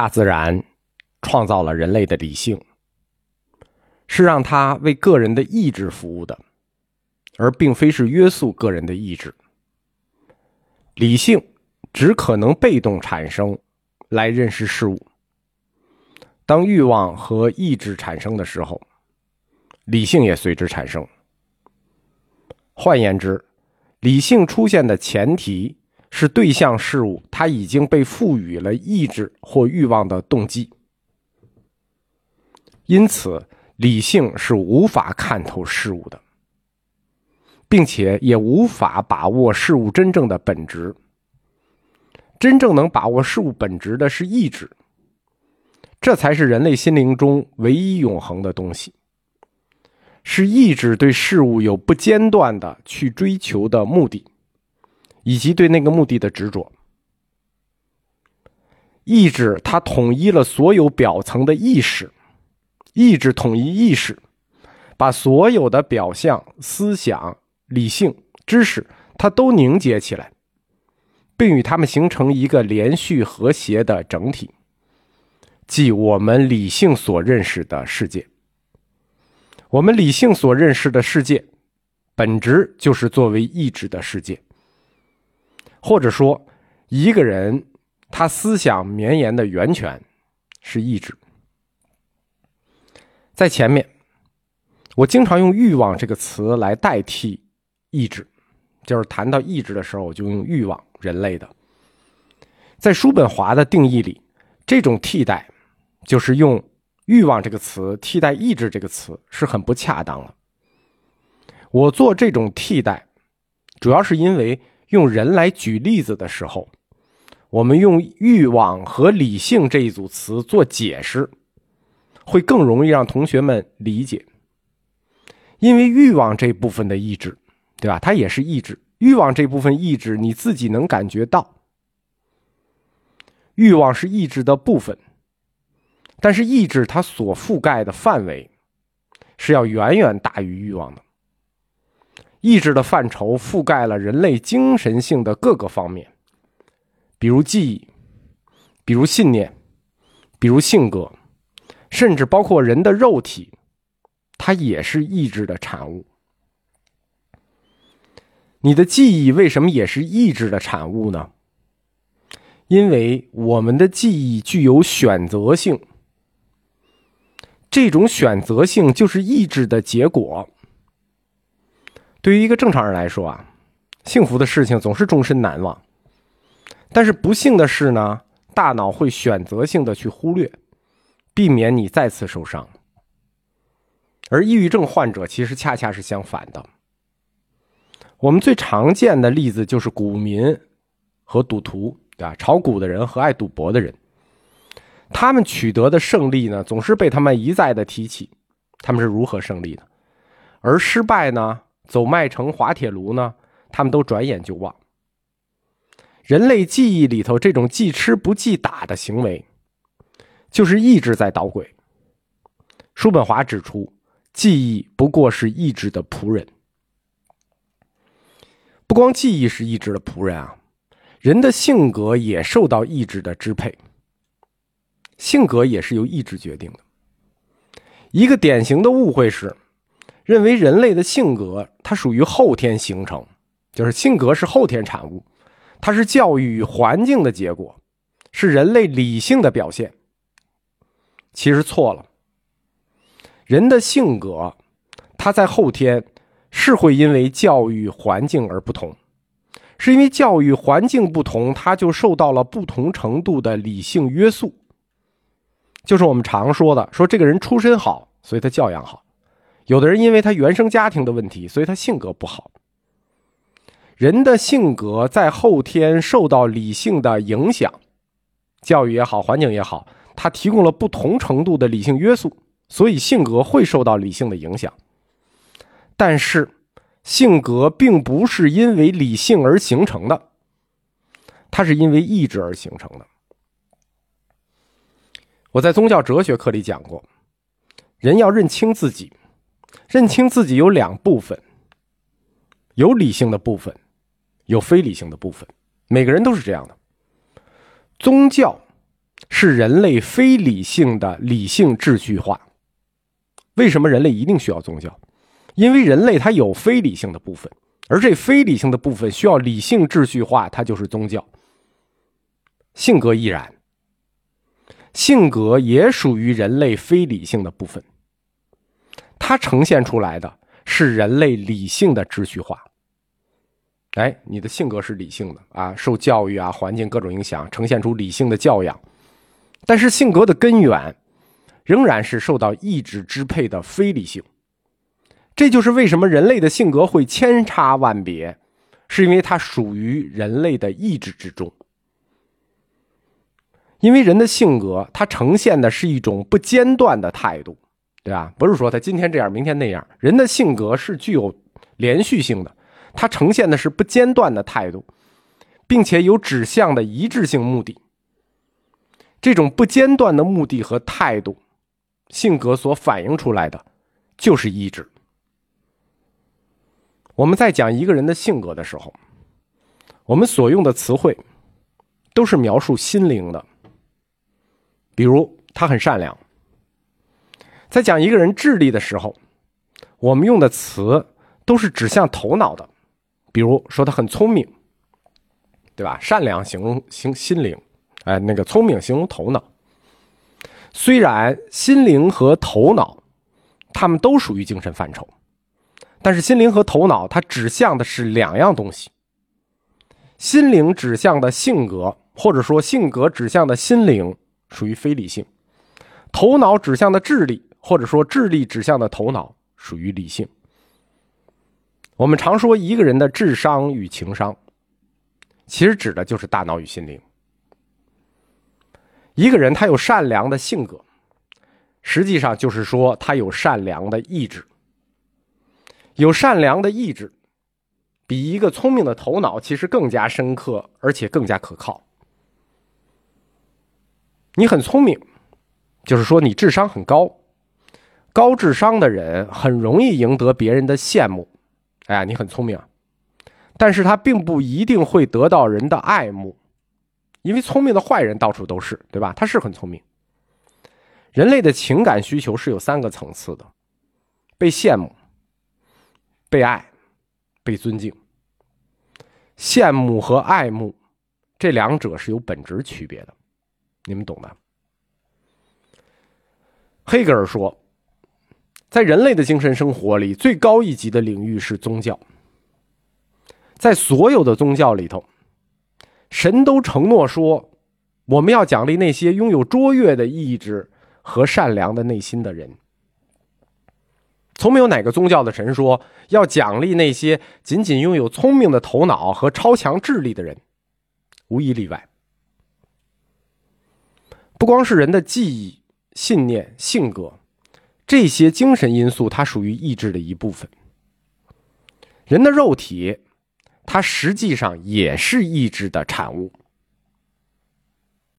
大自然创造了人类的理性，是让他为个人的意志服务的，而并非是约束个人的意志。理性只可能被动产生，来认识事物。当欲望和意志产生的时候，理性也随之产生。换言之，理性出现的前提是对象事物它已经被赋予了意志或欲望的动机，因此理性是无法看透事物的，并且也无法把握事物真正的本质。真正能把握事物本质的是意志。这才是人类心灵中唯一永恒的东西，是意志对事物有不间断的去追求的目的，以及对那个目的的执着。意志它统一了所有表层的意识，意志统一意识，把所有的表象、思想、理性、知识，它都凝结起来，并与它们形成一个连续和谐的整体。即我们理性所认识的世界，我们理性所认识的世界，本质就是作为意志的世界。或者说，一个人他思想绵延的源泉是意志。在前面，我经常用“欲望”这个词来代替意志，就是谈到意志的时候，我就用欲望。人类的，在叔本华的定义里，这种替代。就是用“欲望”这个词替代“意志”这个词是很不恰当的。我做这种替代，主要是因为用人来举例子的时候，我们用“欲望”和“理性”这一组词做解释，会更容易让同学们理解。因为欲望这部分的意志，对吧？它也是意志。欲望这部分意志，你自己能感觉到，欲望是意志的部分。但是意志它所覆盖的范围，是要远远大于欲望的。意志的范畴覆盖了人类精神性的各个方面，比如记忆，比如信念，比如性格，甚至包括人的肉体，它也是意志的产物。你的记忆为什么也是意志的产物呢？因为我们的记忆具有选择性。这种选择性就是意志的结果。对于一个正常人来说啊，幸福的事情总是终身难忘，但是不幸的是呢，大脑会选择性的去忽略，避免你再次受伤。而抑郁症患者其实恰恰是相反的。我们最常见的例子就是股民和赌徒，对吧？炒股的人和爱赌博的人。他们取得的胜利呢，总是被他们一再的提起，他们是如何胜利的；而失败呢，走麦城滑铁卢呢，他们都转眼就忘。人类记忆里头这种记吃不记打的行为，就是意志在捣鬼。叔本华指出，记忆不过是意志的仆人。不光记忆是意志的仆人啊，人的性格也受到意志的支配。性格也是由意志决定的。一个典型的误会是，认为人类的性格它属于后天形成，就是性格是后天产物，它是教育与环境的结果，是人类理性的表现。其实错了。人的性格，它在后天是会因为教育环境而不同，是因为教育环境不同，它就受到了不同程度的理性约束。就是我们常说的，说这个人出身好，所以他教养好；有的人因为他原生家庭的问题，所以他性格不好。人的性格在后天受到理性的影响，教育也好，环境也好，它提供了不同程度的理性约束，所以性格会受到理性的影响。但是，性格并不是因为理性而形成的，它是因为意志而形成的。我在宗教哲学课里讲过，人要认清自己，认清自己有两部分，有理性的部分，有非理性的部分。每个人都是这样的。宗教是人类非理性的理性秩序化。为什么人类一定需要宗教？因为人类它有非理性的部分，而这非理性的部分需要理性秩序化，它就是宗教。性格亦然，性格也属于人类非理性的部分，它呈现出来的是人类理性的秩序化。哎，你的性格是理性的啊，受教育啊、环境各种影响，呈现出理性的教养。但是性格的根源，仍然是受到意志支配的非理性。这就是为什么人类的性格会千差万别，是因为它属于人类的意志之中。因为人的性格，它呈现的是一种不间断的态度，对吧？不是说他今天这样，明天那样。人的性格是具有连续性的。它呈现的是不间断的态度，并且有指向的一致性目的。这种不间断的目的和态度，性格所反映出来的就是意志。我们在讲一个人的性格的时候，我们所用的词汇都是描述心灵的，比如他很善良。在讲一个人智力的时候，我们用的词都是指向头脑的。比如说他很聪明，对吧？善良形容心心灵，哎，那个聪明形容头脑。虽然心灵和头脑，他们都属于精神范畴，但是心灵和头脑它指向的是两样东西。心灵指向的性格，或者说性格指向的心灵，属于非理性；头脑指向的智力，或者说智力指向的头脑，属于理性。我们常说一个人的智商与情商，其实指的就是大脑与心灵。一个人他有善良的性格，实际上就是说他有善良的意志。有善良的意志，比一个聪明的头脑其实更加深刻，而且更加可靠。你很聪明，就是说你智商很高。高智商的人很容易赢得别人的羡慕。哎呀，你很聪明，但是他并不一定会得到人的爱慕，因为聪明的坏人到处都是，对吧？他是很聪明。人类的情感需求是有三个层次的：被羡慕、被爱、被尊敬。羡慕和爱慕这两者是有本质区别的，你们懂的。黑格尔说。在人类的精神生活里，最高一级的领域是宗教。在所有的宗教里头，神都承诺说，我们要奖励那些拥有卓越的意志和善良的内心的人。从没有哪个宗教的神说要奖励那些仅仅拥有聪明的头脑和超强智力的人，无一例外。不光是人的记忆、信念、性格。这些精神因素，它属于意志的一部分。人的肉体，它实际上也是意志的产物。